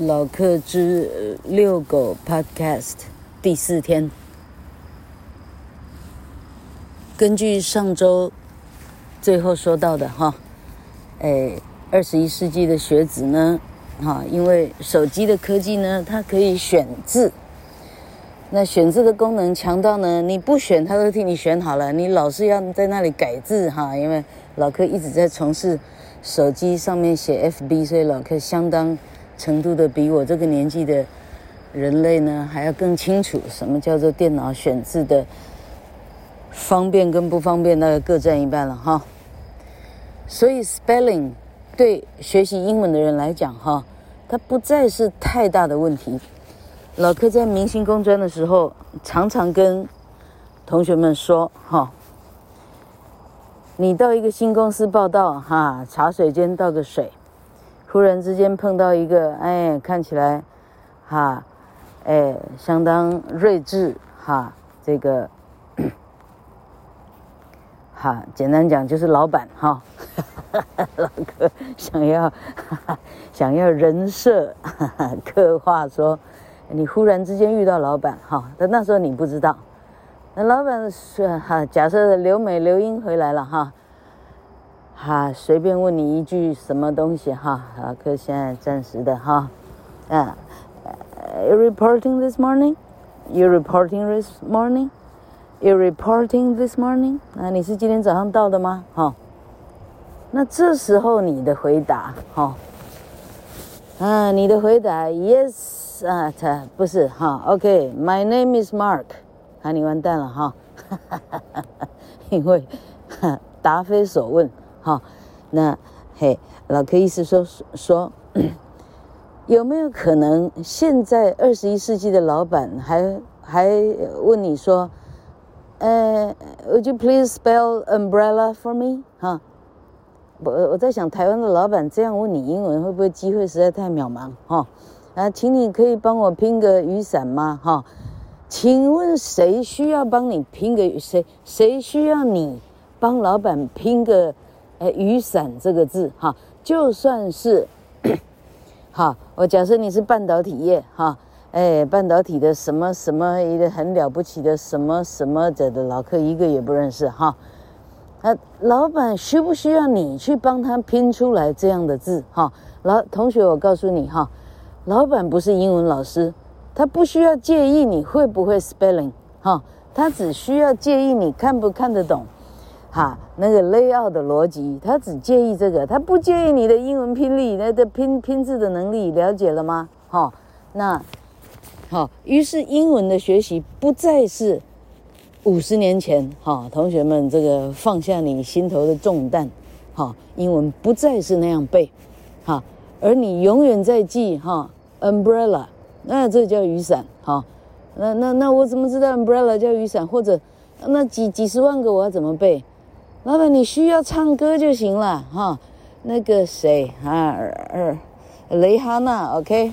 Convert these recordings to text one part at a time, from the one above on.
老客之遛狗 Podcast 第四天。根据上周最后说到的哈，哎，二十一世纪的学子呢，哈，因为手机的科技呢，它可以选字，那选字的功能强到呢，你不选它都替你选好了，你老是要在那里改字哈，因为老客一直在从事。手机上面写 FB，所以老客相当程度的比我这个年纪的人类呢还要更清楚什么叫做电脑选字的方便跟不方便，那各占一半了哈。所以 spelling 对学习英文的人来讲哈，它不再是太大的问题。老柯在明星工专的时候，常常跟同学们说哈。你到一个新公司报道，哈，茶水间倒个水，忽然之间碰到一个，哎，看起来，哈，哎，相当睿智，哈，这个，哈，简单讲就是老板，哈，老哥想要，想要人设刻画说，你忽然之间遇到老板，哈，但那时候你不知道。那老板是哈，假设刘美、刘英回来了哈，哈，随便问你一句什么东西哈，啊，可现在暂时的哈，啊，You reporting this morning? You reporting this morning? You reporting this morning? 啊，你是今天早上到的吗？哈，那这时候你的回答哈，啊，你的回答 Yes 啊，他不是哈，OK，My name is Mark。那、啊、你完蛋了哈，哈哈哈哈因为答非所问哈。那嘿，老柯意思说说，有没有可能现在二十一世纪的老板还还问你说，呃，Would you please spell umbrella for me？哈，我我在想台湾的老板这样问你英文会不会机会实在太渺茫哈？啊，请你可以帮我拼个雨伞吗？哈。请问谁需要帮你拼个谁？谁需要你帮老板拼个呃雨伞这个字哈？就算是好，我假设你是半导体业哈，哎，半导体的什么什么一个很了不起的什么什么的的老客一个也不认识哈。啊，老板需不需要你去帮他拼出来这样的字哈？老同学，我告诉你哈，老板不是英文老师。他不需要介意你会不会 spelling，哈，他只需要介意你看不看得懂，哈，那个 layout 的逻辑，他只介意这个，他不介意你的英文拼力，那的拼拼字的能力，了解了吗？哈，那，好，于是英文的学习不再是五十年前，哈，同学们这个放下你心头的重担，哈，英文不再是那样背，哈，而你永远在记哈 umbrella。那这叫雨伞，哈，那那那我怎么知道 umbrella 叫雨伞？或者那几几十万个我要怎么背？老板，你需要唱歌就行了，哈。那个谁啊，雷哈娜，OK，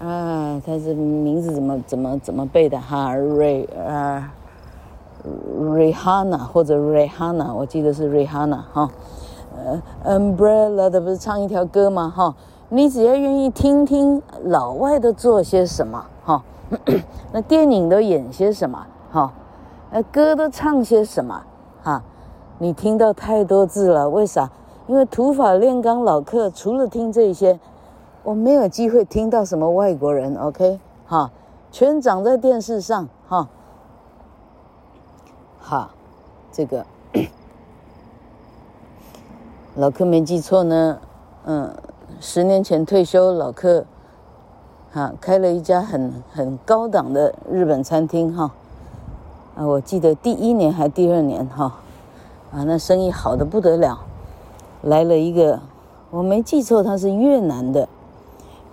啊，他这名字怎么怎么怎么背的？哈，瑞啊，瑞哈娜或者瑞哈娜，我记得是瑞哈娜，哈。呃，umbrella 的不是唱一条歌吗？哈。你只要愿意听听老外都做些什么，哈，那电影都演些什么，哈，那歌都唱些什么，哈，你听到太多字了，为啥？因为土法炼钢老客除了听这些，我没有机会听到什么外国人，OK，哈，全长在电视上，哈，好，这个 老客没记错呢，嗯。十年前退休老客，哈，开了一家很很高档的日本餐厅哈，啊，我记得第一年还第二年哈，啊，那生意好得不得了，来了一个，我没记错他是越南的，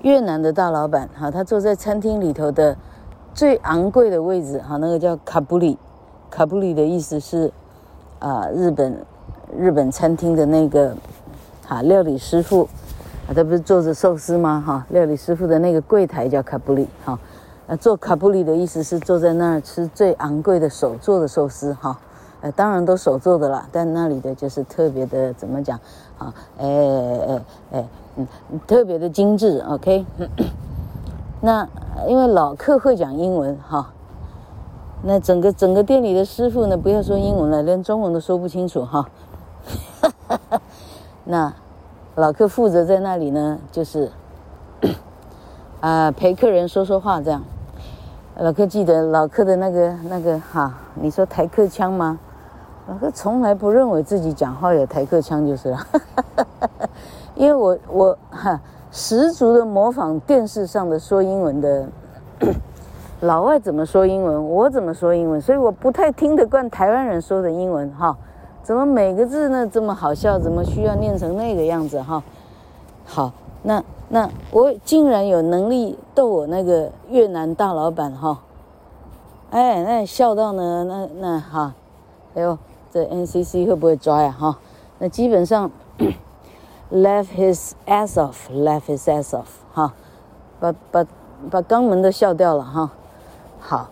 越南的大老板哈，他坐在餐厅里头的最昂贵的位置哈，那个叫卡布里，卡布里的意思是啊，日本日本餐厅的那个哈料理师傅。啊，他不是做着寿司吗？哈，料理师傅的那个柜台叫卡布里，哈，啊，做卡布里的意思是坐在那儿吃最昂贵的手做的寿司，哈，当然都手做的啦，但那里的就是特别的，怎么讲？啊，哎哎哎，嗯，特别的精致，OK。那因为老客会讲英文哈，那整个整个店里的师傅呢，不要说英文了，连中文都说不清楚哈。那老客负责在那里呢，就是啊陪客人说说话这样。老客记得老客的那个那个哈，你说台客腔吗？我从来不认为自己讲话有台客腔就是了，因为我我哈。十足的模仿电视上的说英文的 老外怎么说英文，我怎么说英文，所以我不太听得惯台湾人说的英文哈。怎么每个字呢这么好笑？怎么需要念成那个样子哈？好，那那我竟然有能力逗我那个越南大老板哈，哎，那笑到呢，那那哈，哎呦，这 NCC 会不会抓呀哈？那基本上。Laugh his ass off, laugh his ass off，哈，把把把肛门都笑掉了哈。好，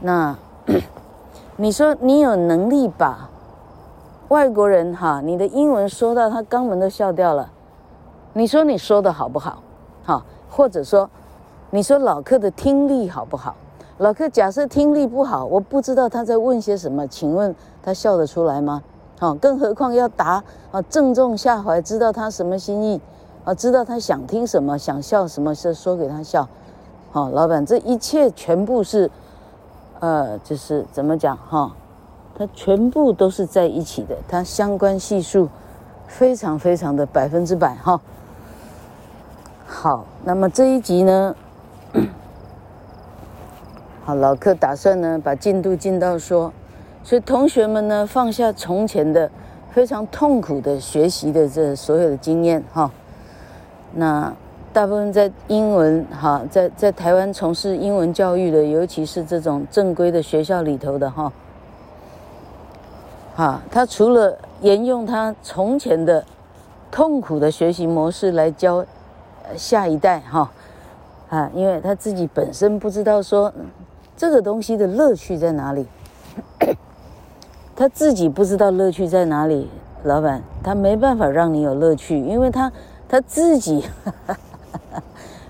那 你说你有能力把外国人哈，你的英文说到他肛门都笑掉了，你说你说的好不好？好，或者说你说老克的听力好不好？老克假设听力不好，我不知道他在问些什么，请问他笑得出来吗？好，更何况要答啊，正中下怀，知道他什么心意啊，知道他想听什么，想笑什么，是说给他笑。好，老板，这一切全部是，呃，就是怎么讲哈？它全部都是在一起的，它相关系数非常非常的百分之百哈。好，那么这一集呢，好，老克打算呢把进度进到说。所以同学们呢，放下从前的非常痛苦的学习的这所有的经验哈，那大部分在英文哈，在在台湾从事英文教育的，尤其是这种正规的学校里头的哈，哈，他除了沿用他从前的痛苦的学习模式来教下一代哈，啊，因为他自己本身不知道说这个东西的乐趣在哪里。他自己不知道乐趣在哪里，老板，他没办法让你有乐趣，因为他他自己哈哈哈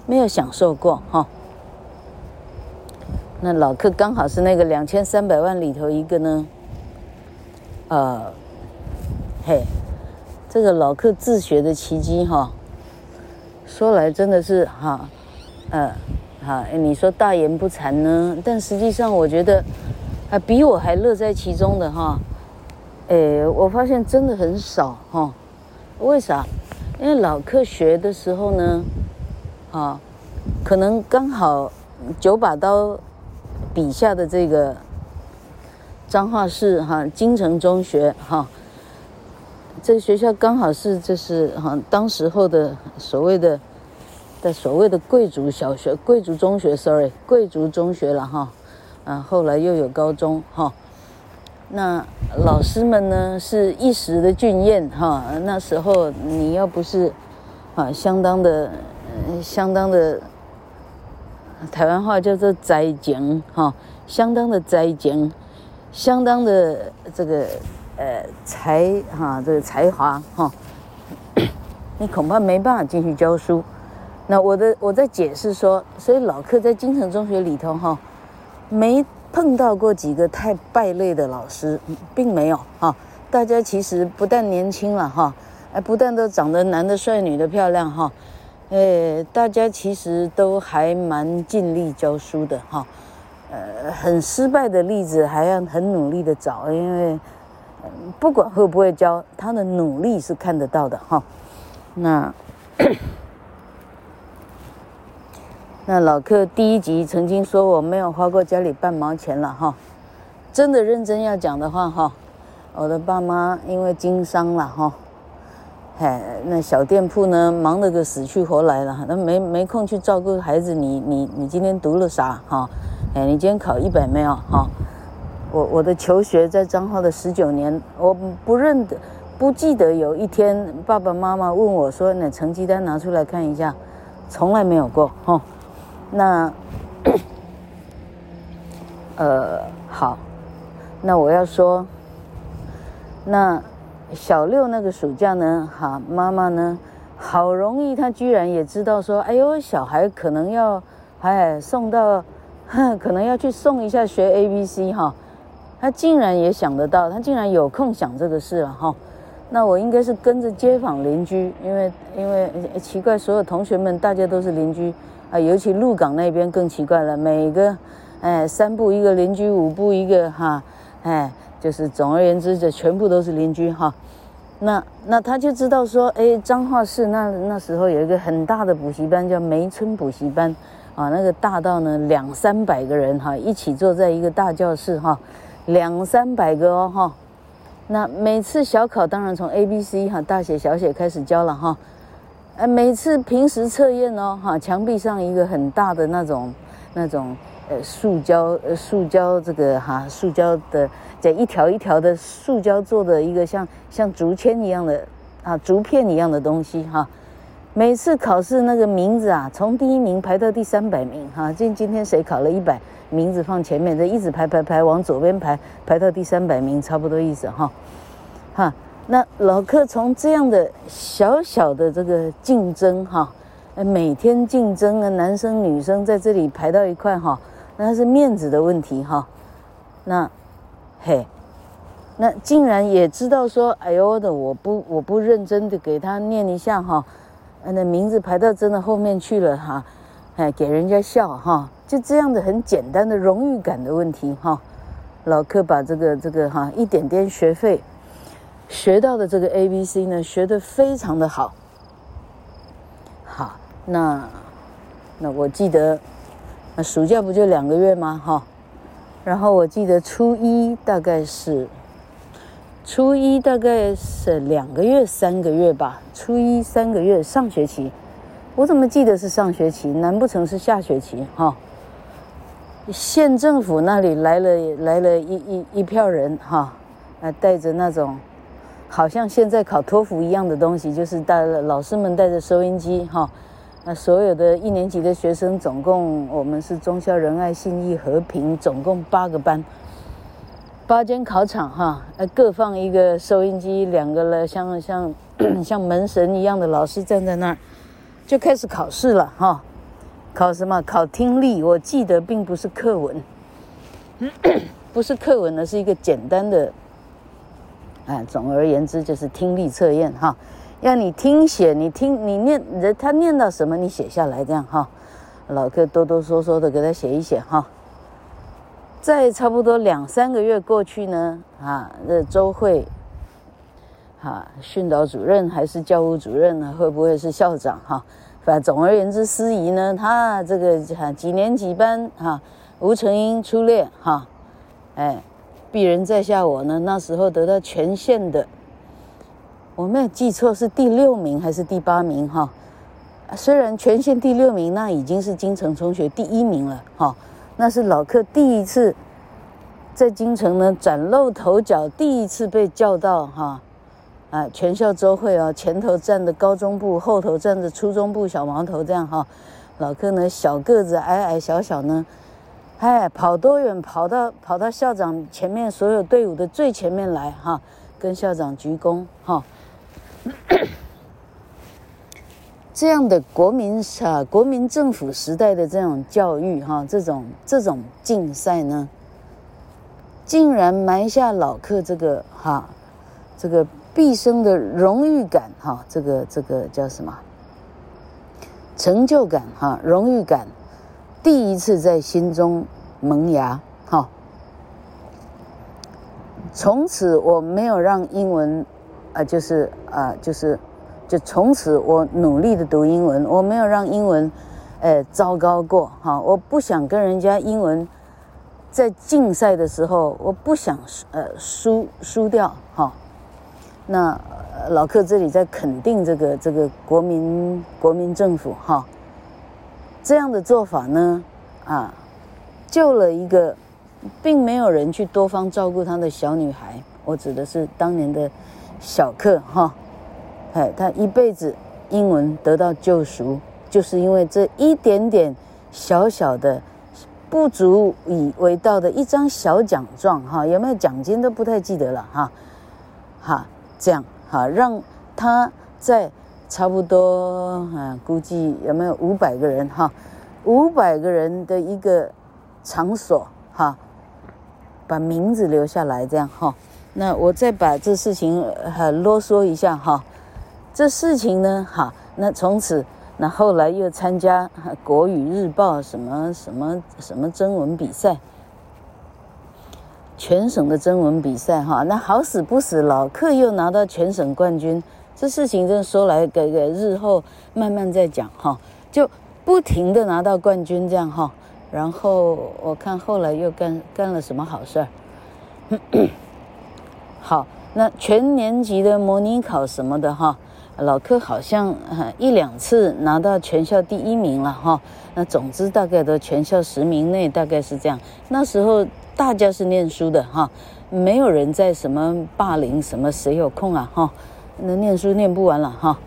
没有享受过哈。那老克刚好是那个两千三百万里头一个呢，呃，嘿，这个老克自学的奇迹哈，说来真的是哈，呃，啊，你说大言不惭呢，但实际上我觉得。啊，比我还乐在其中的哈，诶，我发现真的很少哈。为啥？因为老克学的时候呢，啊，可能刚好九把刀笔下的这个彰化市哈金城中学哈，这个学校刚好是就是哈当时候的所谓的的所谓的贵族小学、贵族中学，sorry，贵族中学了哈。啊，后来又有高中哈，那老师们呢是一时的俊艳哈，那时候你要不是啊，相当的，相当的，台湾话叫做才情哈，相当的才情，相当的这个呃才哈，这个才华哈，你恐怕没办法进去教书。那我的我在解释说，所以老克在金城中学里头哈。没碰到过几个太败类的老师，并没有哈。大家其实不但年轻了哈，哎，不但都长得男的帅，女的漂亮哈，哎，大家其实都还蛮尽力教书的哈。呃，很失败的例子还要很努力的找，因为不管会不会教，他的努力是看得到的哈。那。那老克第一集曾经说我没有花过家里半毛钱了哈，真的认真要讲的话哈，我的爸妈因为经商了哈，哎，那小店铺呢忙得个死去活来了，那没没空去照顾孩子，你你你今天读了啥哈？哎，你今天考一百没有哈？我我的求学在彰化的十九年，我不认得不记得有一天爸爸妈妈问我说，那成绩单拿出来看一下，从来没有过哈。那，呃，好，那我要说，那小六那个暑假呢，哈，妈妈呢，好容易她居然也知道说，哎呦，小孩可能要哎，送到，可能要去送一下学 A B C 哈，他竟然也想得到，他竟然有空想这个事了哈。那我应该是跟着街坊邻居，因为因为奇怪，所有同学们大家都是邻居啊，尤其鹿港那边更奇怪了，每个哎三步一个邻居，五步一个哈，哎，就是总而言之，这全部都是邻居哈。那那他就知道说，哎，彰化市那那时候有一个很大的补习班叫梅村补习班啊，那个大到呢两三百个人哈，一起坐在一个大教室哈，两三百个哦哈。那每次小考当然从 A B C 哈大写小写开始教了哈，呃每次平时测验哦哈墙壁上一个很大的那种那种呃塑胶呃塑胶这个哈塑胶的这一条一条的塑胶做的一个像像竹签一样的啊竹片一样的东西哈，每次考试那个名字啊从第一名排到第三百名哈今今天谁考了一百？名字放前面，这一直排排排往左边排，排到第三百名，差不多意思哈。哈，那老克从这样的小小的这个竞争哈，每天竞争啊，男生女生在这里排到一块哈，那是面子的问题哈。那，嘿，那竟然也知道说，哎呦的，我不我不认真的给他念一下哈，那名字排到真的后面去了哈，哎，给人家笑哈。就这样的很简单的荣誉感的问题哈，老克把这个这个哈一点点学费学到的这个 A B C 呢学得非常的好，好，那那我记得那暑假不就两个月吗？哈，然后我记得初一大概是初一大概是两个月三个月吧，初一三个月上学期，我怎么记得是上学期？难不成是下学期？哈？县政府那里来了来了一一一票人哈，啊，带着那种好像现在考托福一样的东西，就是带老师们带着收音机哈，那所有的一年级的学生总共我们是忠孝仁爱信义和平总共八个班，八间考场哈，呃各放一个收音机，两个了像像 像门神一样的老师站在那儿，就开始考试了哈。考什么？考听力。我记得并不是课文，不是课文呢，是一个简单的。哎，总而言之就是听力测验哈，要你听写，你听你念他念到什么，你写下来这样哈。老哥哆哆嗦嗦的给他写一写哈。再差不多两三个月过去呢，啊，这周会，啊，训导主任还是教务主任呢？会不会是校长哈？反正总而言之，司仪呢，他这个几年几班哈，吴成英出列哈，哎，鄙人在下我呢，那时候得到全县的，我没有记错是第六名还是第八名哈？虽然全县第六名，那已经是京城中学第一名了哈，那是老克第一次在京城呢崭露头角，第一次被叫到哈。啊，全校周会哦，前头站的高中部，后头站的初中部小毛头，这样哈。老克呢，小个子，矮矮小小呢，哎，跑多远？跑到跑到校长前面，所有队伍的最前面来哈，跟校长鞠躬哈。这样的国民啊，国民政府时代的这种教育哈，这种这种竞赛呢，竟然埋下老克这个哈，这个。毕生的荣誉感，哈，这个这个叫什么？成就感，哈，荣誉感，第一次在心中萌芽，哈。从此我没有让英文，啊，就是啊，就是，就从此我努力的读英文，我没有让英文，呃，糟糕过，哈，我不想跟人家英文在竞赛的时候，我不想呃输输掉，哈。那老克这里在肯定这个这个国民国民政府哈，这样的做法呢，啊，救了一个并没有人去多方照顾他的小女孩，我指的是当年的小克哈，哎，他一辈子英文得到救赎，就是因为这一点点小小的不足以为道的一张小奖状哈，有没有奖金都不太记得了哈，哈。这样哈，让他在差不多啊，估计有没有五百个人哈，五百个人的一个场所哈，把名字留下来这样哈。那我再把这事情很啰嗦一下哈。这事情呢，哈，那从此那后来又参加国语日报什么什么什么征文比赛，全省的征文比赛哈。那好死不死，老克又拿到全省冠军。这事情真说来，给给日后慢慢再讲哈。就不停的拿到冠军这样哈。然后我看后来又干干了什么好事儿。好，那全年级的模拟考什么的哈，老柯好像一两次拿到全校第一名了哈。那总之大概都全校十名内，大概是这样。那时候大家是念书的哈，没有人在什么霸凌什么，谁有空啊哈？能念书念不完了哈。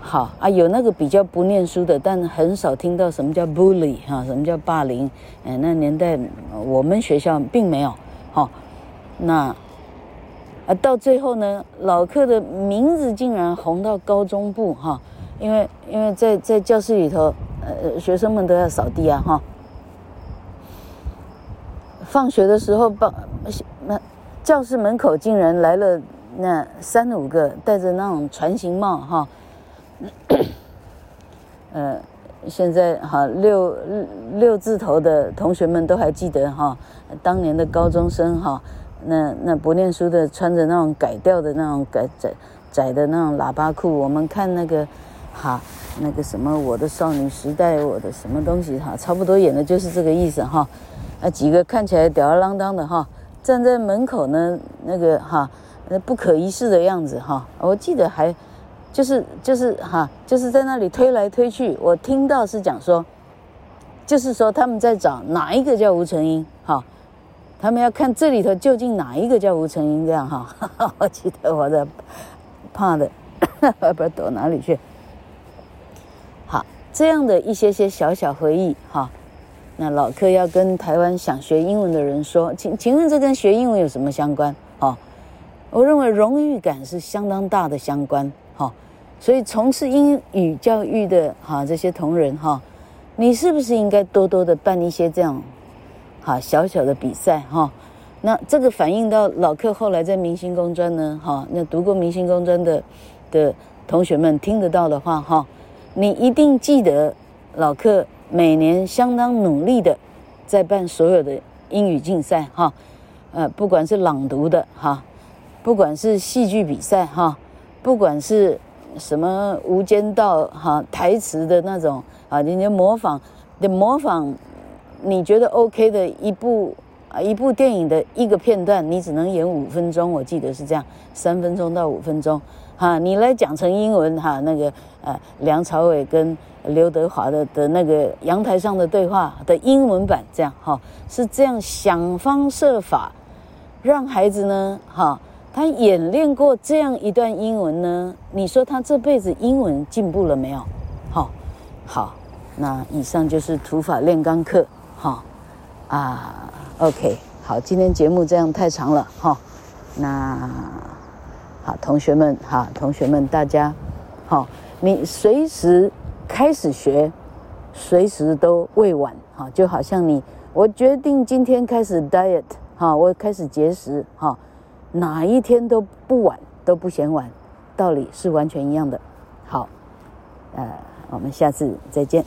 好啊，有那个比较不念书的，但很少听到什么叫 bully 哈，什么叫霸凌？哎，那年代我们学校并没有哈。那。啊，到最后呢，老克的名字竟然红到高中部哈，因为因为在在教室里头，呃，学生们都要扫地啊哈。放学的时候，把那教室门口竟然来了那三五个戴着那种船形帽哈。呃，现在哈六六字头的同学们都还记得哈，当年的高中生哈。那那不念书的穿着那种改掉的那种改窄窄的那种喇叭裤，我们看那个，哈，那个什么我的少女时代，我的什么东西哈，差不多演的就是这个意思哈。那几个看起来吊儿郎当的哈，站在门口呢，那个哈，不可一世的样子哈。我记得还就是就是哈，就是在那里推来推去。我听到是讲说，就是说他们在找哪一个叫吴成英哈。他们要看这里头究竟哪一个叫吴成英这样哈，我记得我在怕的，不知道躲哪里去。好，这样的一些些小小回忆哈，那老柯要跟台湾想学英文的人说，请请问这跟学英文有什么相关？我认为荣誉感是相当大的相关哈，所以从事英语教育的哈这些同仁哈，你是不是应该多多的办一些这样？哈，小小的比赛哈，那这个反映到老克后来在明星工专呢哈，那读过明星工专的的同学们听得到的话哈，你一定记得老克每年相当努力的在办所有的英语竞赛哈，呃，不管是朗读的哈，不管是戏剧比赛哈，不管是什么无间道哈台词的那种啊，你就模仿的模仿。你觉得 OK 的一部啊，一部电影的一个片段，你只能演五分钟，我记得是这样，三分钟到五分钟，哈，你来讲成英文哈，那个呃，梁朝伟跟刘德华的的那个阳台上的对话的英文版，这样哈，是这样想方设法让孩子呢，哈，他演练过这样一段英文呢，你说他这辈子英文进步了没有？好，好，那以上就是土法炼钢课。好，啊，OK，好，今天节目这样太长了哈，那好，同学们哈，同学们大家好，你随时开始学，随时都未晚哈，就好像你我决定今天开始 diet 哈，我开始节食哈，哪一天都不晚，都不嫌晚，道理是完全一样的。好，呃，我们下次再见。